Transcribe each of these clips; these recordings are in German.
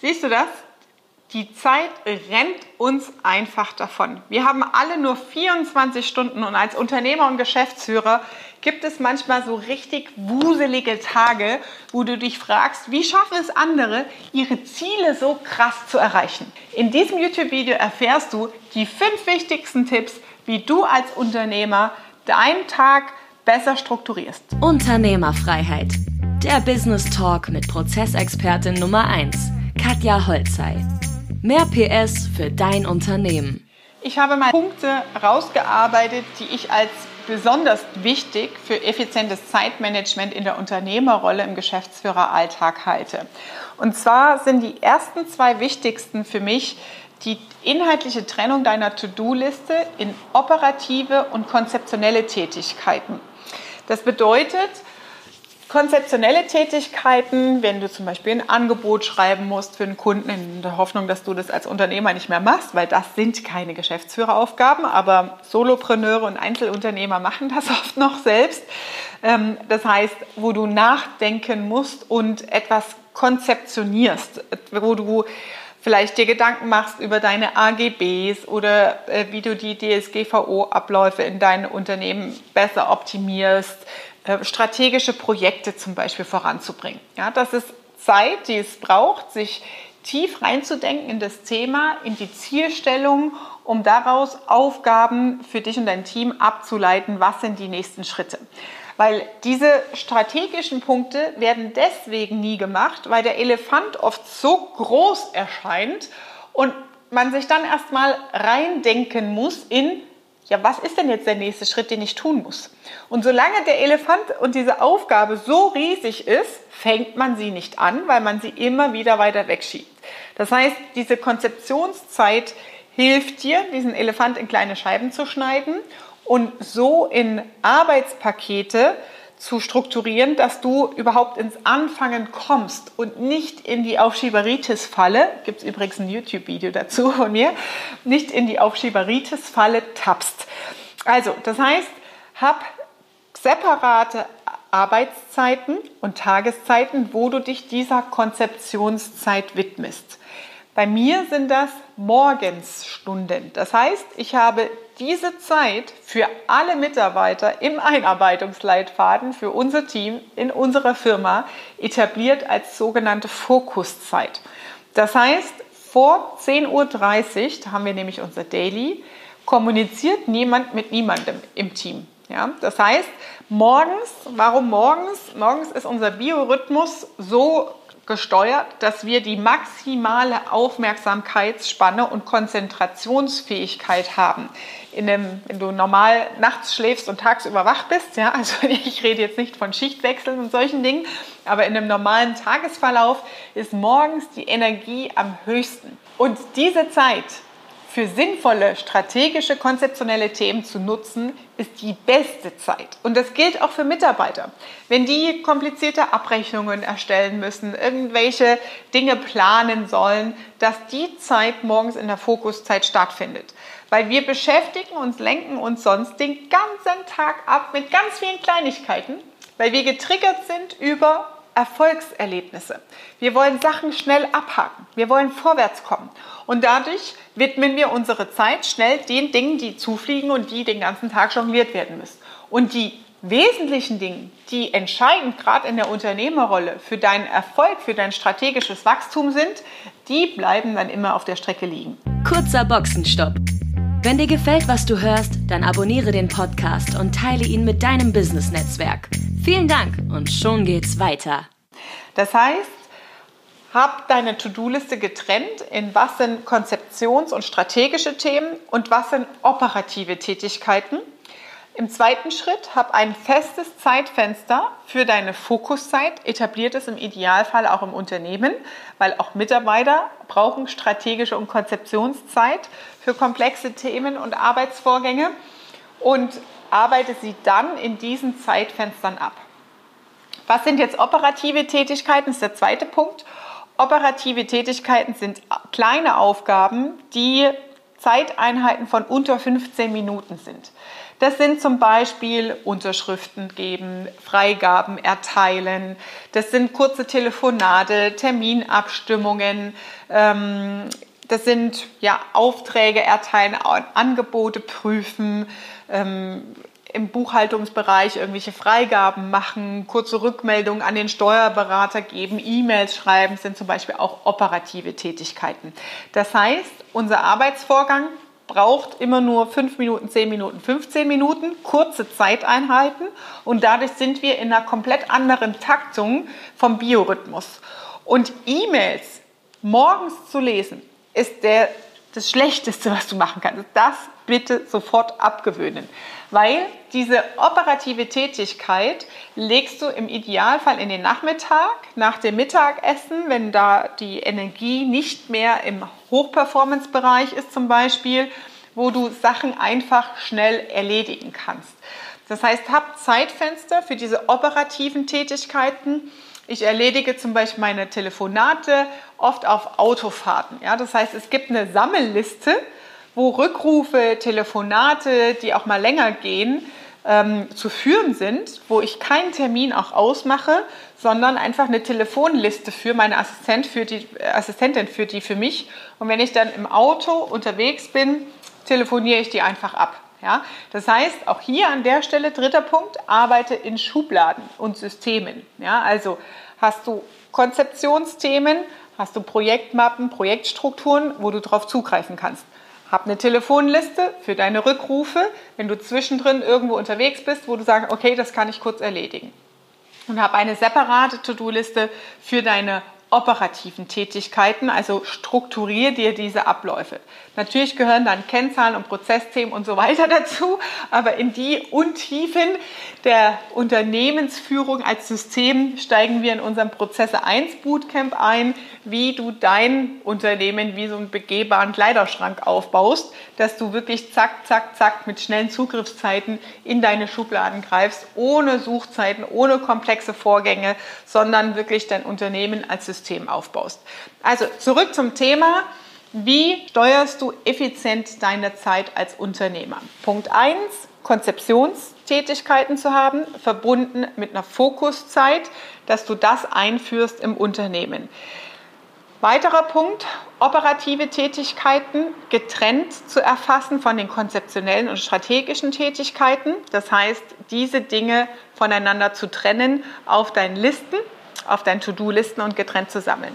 Siehst du das? Die Zeit rennt uns einfach davon. Wir haben alle nur 24 Stunden und als Unternehmer und Geschäftsführer gibt es manchmal so richtig wuselige Tage, wo du dich fragst, wie schaffen es andere, ihre Ziele so krass zu erreichen. In diesem YouTube-Video erfährst du die fünf wichtigsten Tipps, wie du als Unternehmer deinen Tag besser strukturierst. Unternehmerfreiheit. Der Business Talk mit Prozessexpertin Nummer 1, Katja Holzei. Mehr PS für dein Unternehmen. Ich habe mal Punkte rausgearbeitet, die ich als besonders wichtig für effizientes Zeitmanagement in der Unternehmerrolle im Geschäftsführeralltag halte. Und zwar sind die ersten zwei wichtigsten für mich die inhaltliche Trennung deiner To-Do-Liste in operative und konzeptionelle Tätigkeiten. Das bedeutet, konzeptionelle Tätigkeiten, wenn du zum Beispiel ein Angebot schreiben musst für einen Kunden in der Hoffnung, dass du das als Unternehmer nicht mehr machst, weil das sind keine Geschäftsführeraufgaben, aber Solopreneure und Einzelunternehmer machen das oft noch selbst. Ähm, das heißt, wo du nachdenken musst und etwas konzeptionierst, wo du vielleicht dir Gedanken machst über deine AGBs oder äh, wie du die DSGVO-Abläufe in deinem Unternehmen besser optimierst, strategische Projekte zum Beispiel voranzubringen. Ja, das ist Zeit, die es braucht, sich tief reinzudenken in das Thema, in die Zielstellung, um daraus Aufgaben für dich und dein Team abzuleiten, was sind die nächsten Schritte. Weil diese strategischen Punkte werden deswegen nie gemacht, weil der Elefant oft so groß erscheint und man sich dann erstmal reindenken muss in ja, was ist denn jetzt der nächste Schritt, den ich tun muss? Und solange der Elefant und diese Aufgabe so riesig ist, fängt man sie nicht an, weil man sie immer wieder weiter wegschiebt. Das heißt, diese Konzeptionszeit hilft dir, diesen Elefant in kleine Scheiben zu schneiden und so in Arbeitspakete zu strukturieren, dass du überhaupt ins Anfangen kommst und nicht in die Aufschieberitis-Falle, gibt es übrigens ein YouTube-Video dazu von mir, nicht in die Aufschieberitis-Falle tappst. Also, das heißt, hab separate Arbeitszeiten und Tageszeiten, wo du dich dieser Konzeptionszeit widmest. Bei mir sind das Morgensstunden. Das heißt, ich habe diese Zeit für alle Mitarbeiter im Einarbeitungsleitfaden für unser Team in unserer Firma etabliert als sogenannte Fokuszeit. Das heißt, vor 10.30 Uhr, da haben wir nämlich unser Daily, kommuniziert niemand mit niemandem im Team. Ja, das heißt, morgens, warum morgens? Morgens ist unser Biorhythmus so gesteuert, dass wir die maximale Aufmerksamkeitsspanne und Konzentrationsfähigkeit haben. In dem, wenn du normal nachts schläfst und tagsüber wach bist, ja, also ich rede jetzt nicht von Schichtwechseln und solchen Dingen, aber in einem normalen Tagesverlauf ist morgens die Energie am höchsten. Und diese Zeit, für sinnvolle strategische, konzeptionelle Themen zu nutzen, ist die beste Zeit. Und das gilt auch für Mitarbeiter. Wenn die komplizierte Abrechnungen erstellen müssen, irgendwelche Dinge planen sollen, dass die Zeit morgens in der Fokuszeit stattfindet. Weil wir beschäftigen uns, lenken uns sonst den ganzen Tag ab mit ganz vielen Kleinigkeiten, weil wir getriggert sind über Erfolgserlebnisse. Wir wollen Sachen schnell abhaken. Wir wollen vorwärts kommen. Und dadurch widmen wir unsere Zeit schnell den Dingen, die zufliegen und die den ganzen Tag jongliert werden müssen. Und die wesentlichen Dinge, die entscheidend gerade in der Unternehmerrolle für deinen Erfolg, für dein strategisches Wachstum sind, die bleiben dann immer auf der Strecke liegen. Kurzer Boxenstopp. Wenn dir gefällt, was du hörst, dann abonniere den Podcast und teile ihn mit deinem Business-Netzwerk. Vielen Dank und schon geht's weiter. Das heißt, hab deine To-Do-Liste getrennt in was sind Konzeptions- und strategische Themen und was sind operative Tätigkeiten. Im zweiten Schritt hab ein festes Zeitfenster für deine Fokuszeit, etabliert es im Idealfall auch im Unternehmen, weil auch Mitarbeiter brauchen strategische und Konzeptionszeit für komplexe Themen und Arbeitsvorgänge und arbeite sie dann in diesen Zeitfenstern ab. Was sind jetzt operative Tätigkeiten? Das ist der zweite Punkt. Operative Tätigkeiten sind kleine Aufgaben, die Zeiteinheiten von unter 15 Minuten sind. Das sind zum Beispiel Unterschriften geben, Freigaben erteilen, das sind kurze Telefonate, Terminabstimmungen, ähm, das sind ja Aufträge erteilen, Angebote prüfen, ähm, im Buchhaltungsbereich irgendwelche Freigaben machen, kurze Rückmeldungen an den Steuerberater geben, E-Mails schreiben, sind zum Beispiel auch operative Tätigkeiten. Das heißt, unser Arbeitsvorgang braucht immer nur 5 Minuten, 10 Minuten, 15 Minuten, kurze Zeiteinheiten und dadurch sind wir in einer komplett anderen Taktung vom Biorhythmus. Und E-Mails morgens zu lesen, ist der, das Schlechteste, was du machen kannst. Das bitte sofort abgewöhnen weil diese operative Tätigkeit legst du im Idealfall in den Nachmittag, nach dem Mittagessen, wenn da die Energie nicht mehr im Hochperformance-Bereich ist zum Beispiel, wo du Sachen einfach schnell erledigen kannst. Das heißt, hab Zeitfenster für diese operativen Tätigkeiten. Ich erledige zum Beispiel meine Telefonate oft auf Autofahrten. Ja, das heißt, es gibt eine Sammelliste, wo Rückrufe, Telefonate, die auch mal länger gehen, ähm, zu führen sind, wo ich keinen Termin auch ausmache, sondern einfach eine Telefonliste für meine Assistent, für die, äh, Assistentin für die für mich. Und wenn ich dann im Auto unterwegs bin, telefoniere ich die einfach ab. Ja? Das heißt, auch hier an der Stelle, dritter Punkt, arbeite in Schubladen und Systemen. Ja? Also hast du Konzeptionsthemen, hast du Projektmappen, Projektstrukturen, wo du darauf zugreifen kannst. Hab eine Telefonliste für deine Rückrufe, wenn du zwischendrin irgendwo unterwegs bist, wo du sagst, okay, das kann ich kurz erledigen. Und hab eine separate To-Do-Liste für deine operativen Tätigkeiten, also strukturiere dir diese Abläufe. Natürlich gehören dann Kennzahlen und Prozessthemen und so weiter dazu, aber in die Untiefen der Unternehmensführung als System steigen wir in unserem Prozesse 1 Bootcamp ein, wie du dein Unternehmen wie so einen begehbaren Kleiderschrank aufbaust, dass du wirklich zack, zack, zack mit schnellen Zugriffszeiten in deine Schubladen greifst, ohne Suchzeiten, ohne komplexe Vorgänge, sondern wirklich dein Unternehmen als System aufbaust. Also zurück zum Thema. Wie steuerst du effizient deine Zeit als Unternehmer? Punkt 1, Konzeptionstätigkeiten zu haben, verbunden mit einer Fokuszeit, dass du das einführst im Unternehmen. Weiterer Punkt, operative Tätigkeiten getrennt zu erfassen von den konzeptionellen und strategischen Tätigkeiten. Das heißt, diese Dinge voneinander zu trennen auf deinen Listen, auf deinen To-Do-Listen und getrennt zu sammeln.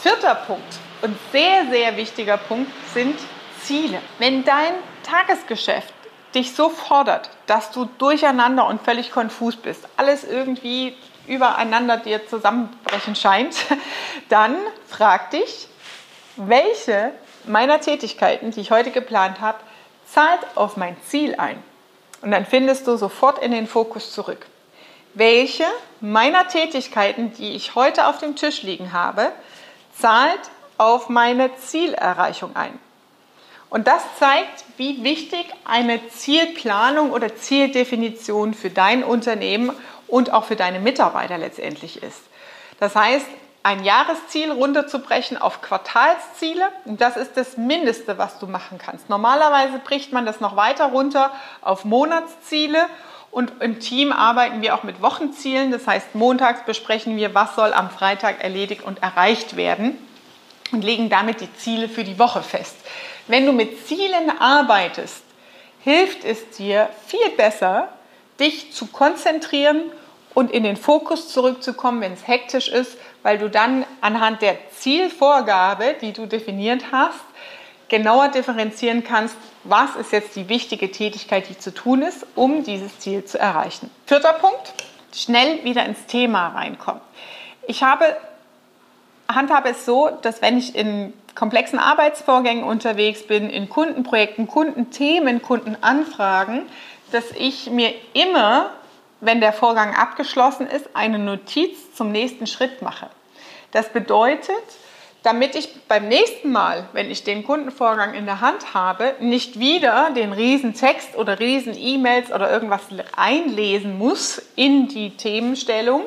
Vierter Punkt und sehr, sehr wichtiger Punkt sind Ziele. Wenn dein Tagesgeschäft dich so fordert, dass du durcheinander und völlig konfus bist, alles irgendwie übereinander dir zusammenbrechen scheint, dann frag dich, welche meiner Tätigkeiten, die ich heute geplant habe, zahlt auf mein Ziel ein. Und dann findest du sofort in den Fokus zurück. Welche meiner Tätigkeiten, die ich heute auf dem Tisch liegen habe, zahlt auf meine Zielerreichung ein? Und das zeigt, wie wichtig eine Zielplanung oder Zieldefinition für dein Unternehmen und auch für deine Mitarbeiter letztendlich ist. Das heißt, ein Jahresziel runterzubrechen auf Quartalsziele, das ist das Mindeste, was du machen kannst. Normalerweise bricht man das noch weiter runter auf Monatsziele und im Team arbeiten wir auch mit Wochenzielen. Das heißt, montags besprechen wir, was soll am Freitag erledigt und erreicht werden und legen damit die Ziele für die Woche fest. Wenn du mit Zielen arbeitest, hilft es dir viel besser, dich zu konzentrieren und in den Fokus zurückzukommen, wenn es hektisch ist, weil du dann anhand der Zielvorgabe, die du definiert hast, genauer differenzieren kannst, was ist jetzt die wichtige Tätigkeit, die zu tun ist, um dieses Ziel zu erreichen. Vierter Punkt, schnell wieder ins Thema reinkommen. Ich habe, handhabe es so, dass wenn ich in komplexen Arbeitsvorgängen unterwegs bin, in Kundenprojekten, Kundenthemen, Kundenanfragen, dass ich mir immer wenn der Vorgang abgeschlossen ist, eine Notiz zum nächsten Schritt mache. Das bedeutet, damit ich beim nächsten Mal, wenn ich den Kundenvorgang in der Hand habe, nicht wieder den riesen Text oder riesen E-Mails oder irgendwas einlesen muss in die Themenstellung,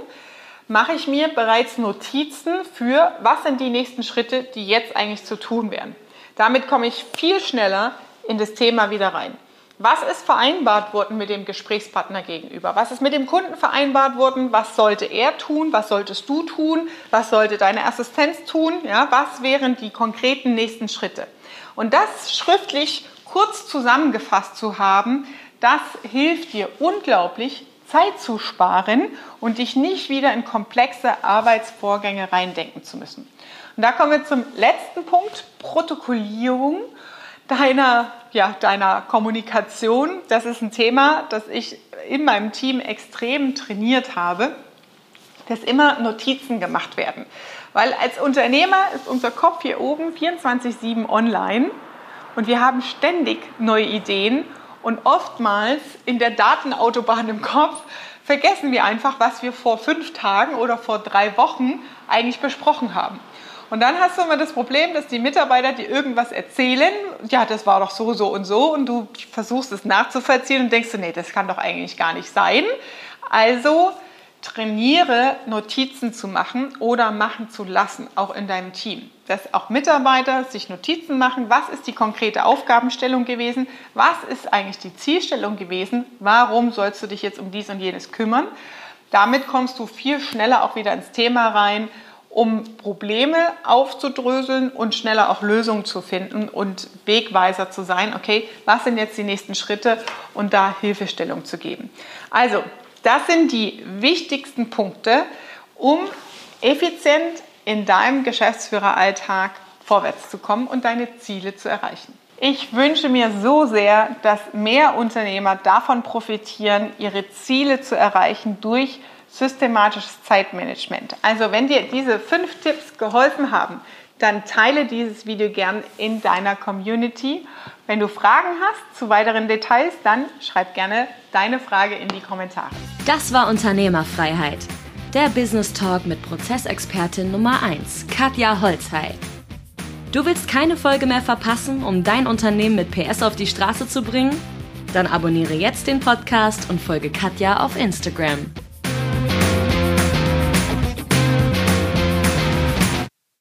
mache ich mir bereits Notizen für, was sind die nächsten Schritte, die jetzt eigentlich zu tun wären. Damit komme ich viel schneller in das Thema wieder rein. Was ist vereinbart worden mit dem Gesprächspartner gegenüber? Was ist mit dem Kunden vereinbart worden? Was sollte er tun? Was solltest du tun? Was sollte deine Assistenz tun? Ja, was wären die konkreten nächsten Schritte? Und das schriftlich kurz zusammengefasst zu haben, das hilft dir unglaublich, Zeit zu sparen und dich nicht wieder in komplexe Arbeitsvorgänge reindenken zu müssen. Und da kommen wir zum letzten Punkt, Protokollierung deiner, ja, deiner Kommunikation. Das ist ein Thema, das ich in meinem Team extrem trainiert habe, dass immer Notizen gemacht werden. Weil als Unternehmer ist unser Kopf hier oben 24-7 online und wir haben ständig neue Ideen und oftmals in der Datenautobahn im Kopf vergessen wir einfach, was wir vor fünf Tagen oder vor drei Wochen eigentlich besprochen haben. Und dann hast du immer das Problem, dass die Mitarbeiter dir irgendwas erzählen, ja, das war doch so, so und so, und du versuchst es nachzuvollziehen und denkst nee, das kann doch eigentlich gar nicht sein. Also trainiere, Notizen zu machen oder machen zu lassen, auch in deinem Team. Dass auch Mitarbeiter sich Notizen machen, was ist die konkrete Aufgabenstellung gewesen, was ist eigentlich die Zielstellung gewesen, warum sollst du dich jetzt um dies und jenes kümmern. Damit kommst du viel schneller auch wieder ins Thema rein um Probleme aufzudröseln und schneller auch Lösungen zu finden und Wegweiser zu sein. Okay, was sind jetzt die nächsten Schritte und da Hilfestellung zu geben. Also, das sind die wichtigsten Punkte, um effizient in deinem Geschäftsführeralltag vorwärts zu kommen und deine Ziele zu erreichen. Ich wünsche mir so sehr, dass mehr Unternehmer davon profitieren, ihre Ziele zu erreichen durch systematisches Zeitmanagement. Also wenn dir diese fünf Tipps geholfen haben, dann teile dieses Video gern in deiner Community. Wenn du Fragen hast zu weiteren Details, dann schreib gerne deine Frage in die Kommentare. Das war Unternehmerfreiheit. Der Business Talk mit Prozessexpertin Nummer 1, Katja Holzhey. Du willst keine Folge mehr verpassen, um dein Unternehmen mit PS auf die Straße zu bringen? Dann abonniere jetzt den Podcast und folge Katja auf Instagram.